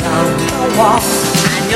on the wall, and